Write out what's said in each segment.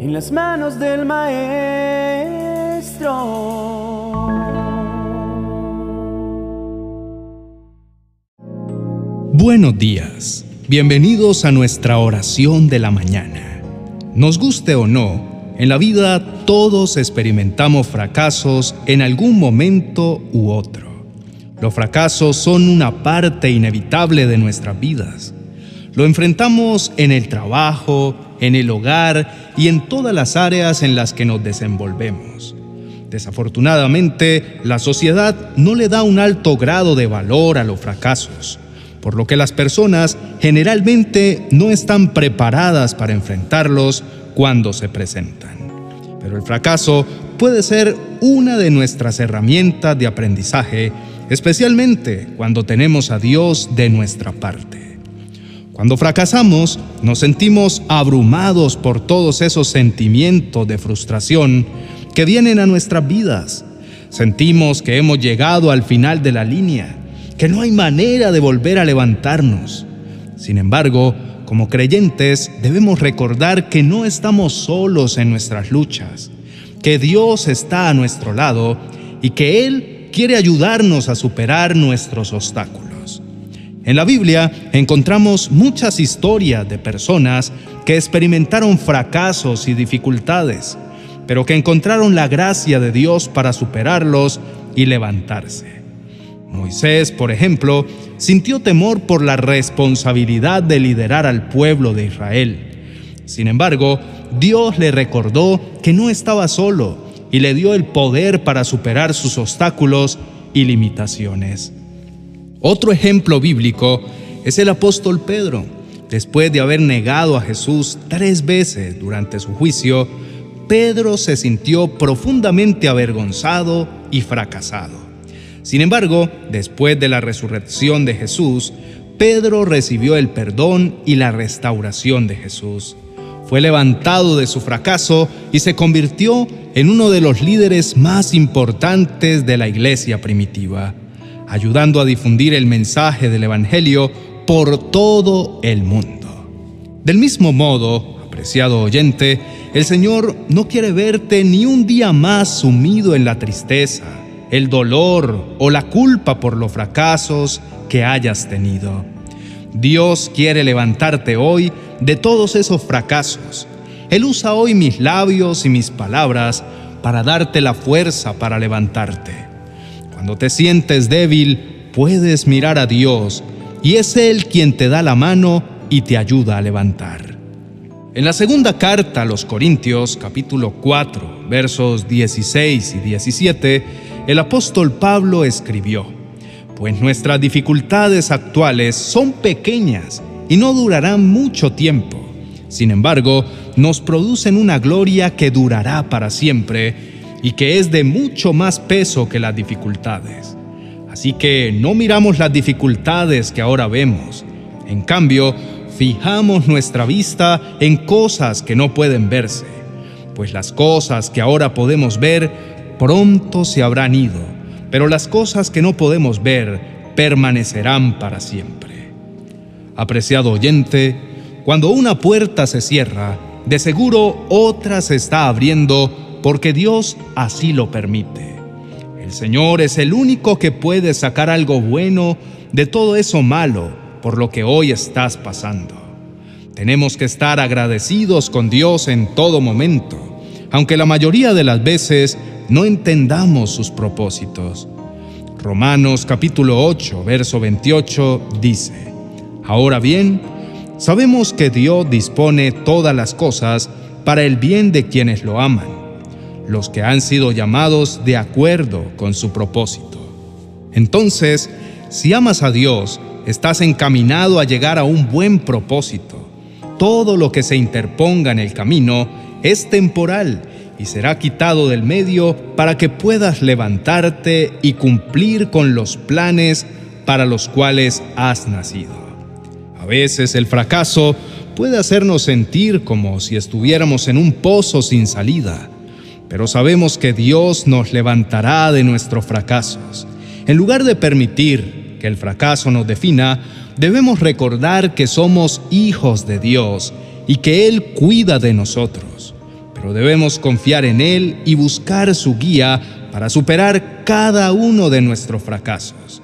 en las manos del Maestro. Buenos días, bienvenidos a nuestra oración de la mañana. Nos guste o no, en la vida todos experimentamos fracasos en algún momento u otro. Los fracasos son una parte inevitable de nuestras vidas. Lo enfrentamos en el trabajo, en el hogar y en todas las áreas en las que nos desenvolvemos. Desafortunadamente, la sociedad no le da un alto grado de valor a los fracasos, por lo que las personas generalmente no están preparadas para enfrentarlos cuando se presentan. Pero el fracaso puede ser una de nuestras herramientas de aprendizaje, especialmente cuando tenemos a Dios de nuestra parte. Cuando fracasamos, nos sentimos abrumados por todos esos sentimientos de frustración que vienen a nuestras vidas. Sentimos que hemos llegado al final de la línea, que no hay manera de volver a levantarnos. Sin embargo, como creyentes debemos recordar que no estamos solos en nuestras luchas, que Dios está a nuestro lado y que Él quiere ayudarnos a superar nuestros obstáculos. En la Biblia encontramos muchas historias de personas que experimentaron fracasos y dificultades, pero que encontraron la gracia de Dios para superarlos y levantarse. Moisés, por ejemplo, sintió temor por la responsabilidad de liderar al pueblo de Israel. Sin embargo, Dios le recordó que no estaba solo y le dio el poder para superar sus obstáculos y limitaciones. Otro ejemplo bíblico es el apóstol Pedro. Después de haber negado a Jesús tres veces durante su juicio, Pedro se sintió profundamente avergonzado y fracasado. Sin embargo, después de la resurrección de Jesús, Pedro recibió el perdón y la restauración de Jesús. Fue levantado de su fracaso y se convirtió en uno de los líderes más importantes de la iglesia primitiva, ayudando a difundir el mensaje del Evangelio por todo el mundo. Del mismo modo, apreciado oyente, el Señor no quiere verte ni un día más sumido en la tristeza el dolor o la culpa por los fracasos que hayas tenido. Dios quiere levantarte hoy de todos esos fracasos. Él usa hoy mis labios y mis palabras para darte la fuerza para levantarte. Cuando te sientes débil, puedes mirar a Dios y es Él quien te da la mano y te ayuda a levantar. En la segunda carta a los Corintios, capítulo 4, versos 16 y 17, el apóstol Pablo escribió, pues nuestras dificultades actuales son pequeñas y no durarán mucho tiempo. Sin embargo, nos producen una gloria que durará para siempre y que es de mucho más peso que las dificultades. Así que no miramos las dificultades que ahora vemos. En cambio, fijamos nuestra vista en cosas que no pueden verse, pues las cosas que ahora podemos ver pronto se habrán ido, pero las cosas que no podemos ver permanecerán para siempre. Apreciado oyente, cuando una puerta se cierra, de seguro otra se está abriendo porque Dios así lo permite. El Señor es el único que puede sacar algo bueno de todo eso malo por lo que hoy estás pasando. Tenemos que estar agradecidos con Dios en todo momento, aunque la mayoría de las veces no entendamos sus propósitos. Romanos capítulo 8, verso 28 dice, Ahora bien, sabemos que Dios dispone todas las cosas para el bien de quienes lo aman, los que han sido llamados de acuerdo con su propósito. Entonces, si amas a Dios, estás encaminado a llegar a un buen propósito. Todo lo que se interponga en el camino es temporal y será quitado del medio para que puedas levantarte y cumplir con los planes para los cuales has nacido. A veces el fracaso puede hacernos sentir como si estuviéramos en un pozo sin salida, pero sabemos que Dios nos levantará de nuestros fracasos. En lugar de permitir que el fracaso nos defina, debemos recordar que somos hijos de Dios y que Él cuida de nosotros pero debemos confiar en Él y buscar su guía para superar cada uno de nuestros fracasos,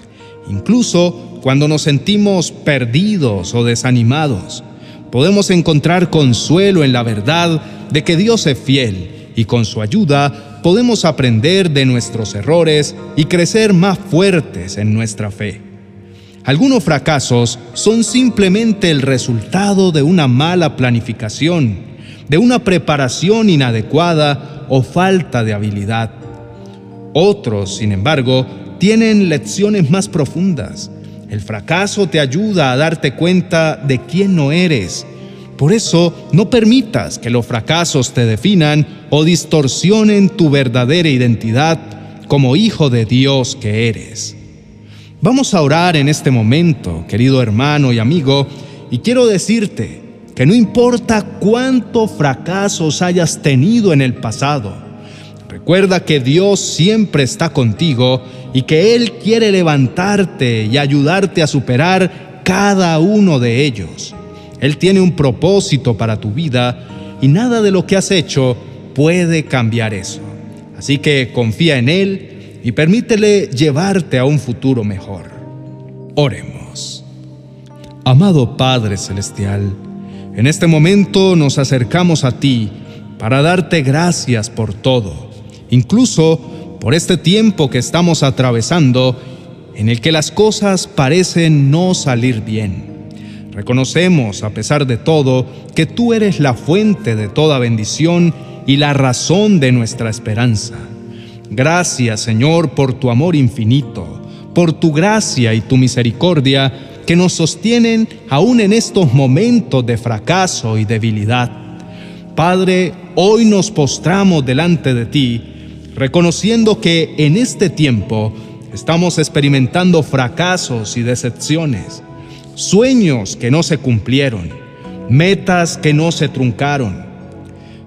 incluso cuando nos sentimos perdidos o desanimados. Podemos encontrar consuelo en la verdad de que Dios es fiel y con su ayuda podemos aprender de nuestros errores y crecer más fuertes en nuestra fe. Algunos fracasos son simplemente el resultado de una mala planificación, de una preparación inadecuada o falta de habilidad. Otros, sin embargo, tienen lecciones más profundas. El fracaso te ayuda a darte cuenta de quién no eres por eso, no permitas que los fracasos te definan o distorsionen tu verdadera identidad como hijo de Dios que eres. Vamos a orar en este momento, querido hermano y amigo, y quiero decirte que no importa cuántos fracasos hayas tenido en el pasado, recuerda que Dios siempre está contigo y que Él quiere levantarte y ayudarte a superar cada uno de ellos. Él tiene un propósito para tu vida y nada de lo que has hecho puede cambiar eso. Así que confía en Él y permítele llevarte a un futuro mejor. Oremos. Amado Padre Celestial, en este momento nos acercamos a ti para darte gracias por todo, incluso por este tiempo que estamos atravesando en el que las cosas parecen no salir bien. Reconocemos, a pesar de todo, que tú eres la fuente de toda bendición y la razón de nuestra esperanza. Gracias, Señor, por tu amor infinito, por tu gracia y tu misericordia que nos sostienen aún en estos momentos de fracaso y debilidad. Padre, hoy nos postramos delante de ti, reconociendo que en este tiempo estamos experimentando fracasos y decepciones sueños que no se cumplieron, metas que no se truncaron.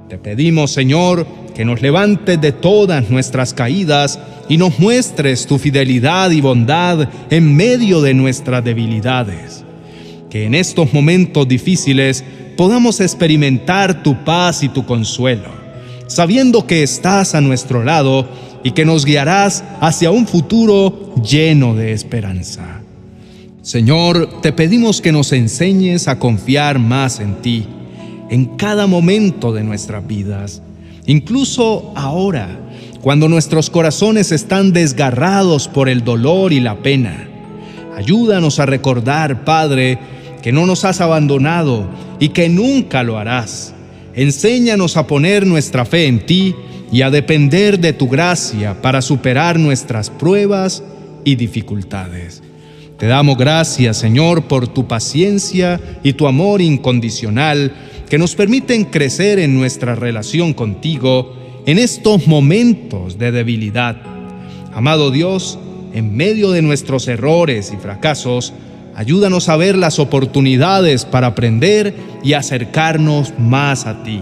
Te pedimos, Señor, que nos levantes de todas nuestras caídas y nos muestres tu fidelidad y bondad en medio de nuestras debilidades. Que en estos momentos difíciles podamos experimentar tu paz y tu consuelo, sabiendo que estás a nuestro lado y que nos guiarás hacia un futuro lleno de esperanza. Señor, te pedimos que nos enseñes a confiar más en ti, en cada momento de nuestras vidas, incluso ahora, cuando nuestros corazones están desgarrados por el dolor y la pena. Ayúdanos a recordar, Padre, que no nos has abandonado y que nunca lo harás. Enséñanos a poner nuestra fe en ti y a depender de tu gracia para superar nuestras pruebas y dificultades. Te damos gracias, Señor, por tu paciencia y tu amor incondicional que nos permiten crecer en nuestra relación contigo en estos momentos de debilidad. Amado Dios, en medio de nuestros errores y fracasos, ayúdanos a ver las oportunidades para aprender y acercarnos más a ti.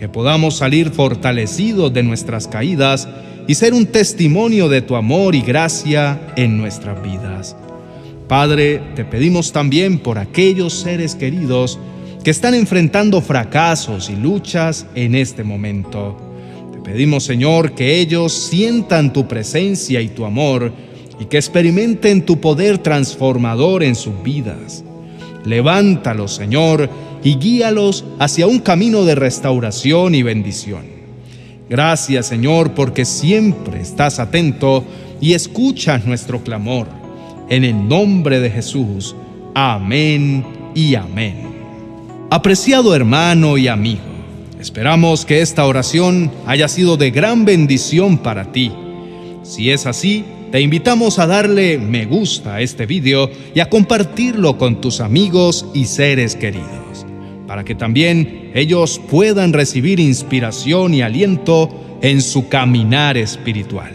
Que podamos salir fortalecidos de nuestras caídas y ser un testimonio de tu amor y gracia en nuestras vidas. Padre, te pedimos también por aquellos seres queridos que están enfrentando fracasos y luchas en este momento. Te pedimos, Señor, que ellos sientan tu presencia y tu amor y que experimenten tu poder transformador en sus vidas. Levántalos, Señor, y guíalos hacia un camino de restauración y bendición. Gracias, Señor, porque siempre estás atento y escuchas nuestro clamor en el nombre de Jesús. Amén y amén. Apreciado hermano y amigo, esperamos que esta oración haya sido de gran bendición para ti. Si es así, te invitamos a darle me gusta a este video y a compartirlo con tus amigos y seres queridos, para que también ellos puedan recibir inspiración y aliento en su caminar espiritual.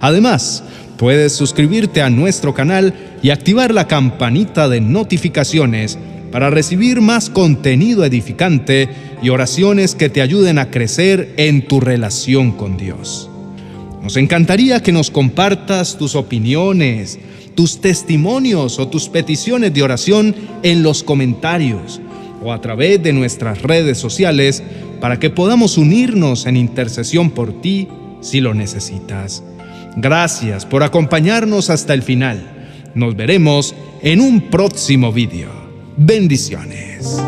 Además, Puedes suscribirte a nuestro canal y activar la campanita de notificaciones para recibir más contenido edificante y oraciones que te ayuden a crecer en tu relación con Dios. Nos encantaría que nos compartas tus opiniones, tus testimonios o tus peticiones de oración en los comentarios o a través de nuestras redes sociales para que podamos unirnos en intercesión por ti si lo necesitas. Gracias por acompañarnos hasta el final. Nos veremos en un próximo vídeo. Bendiciones.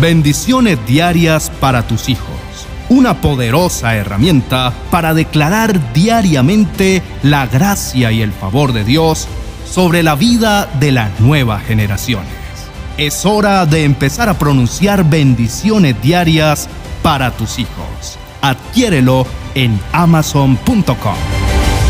Bendiciones diarias para tus hijos. Una poderosa herramienta para declarar diariamente la gracia y el favor de Dios sobre la vida de las nuevas generaciones. Es hora de empezar a pronunciar bendiciones diarias para tus hijos. Adquiérelo en amazon.com.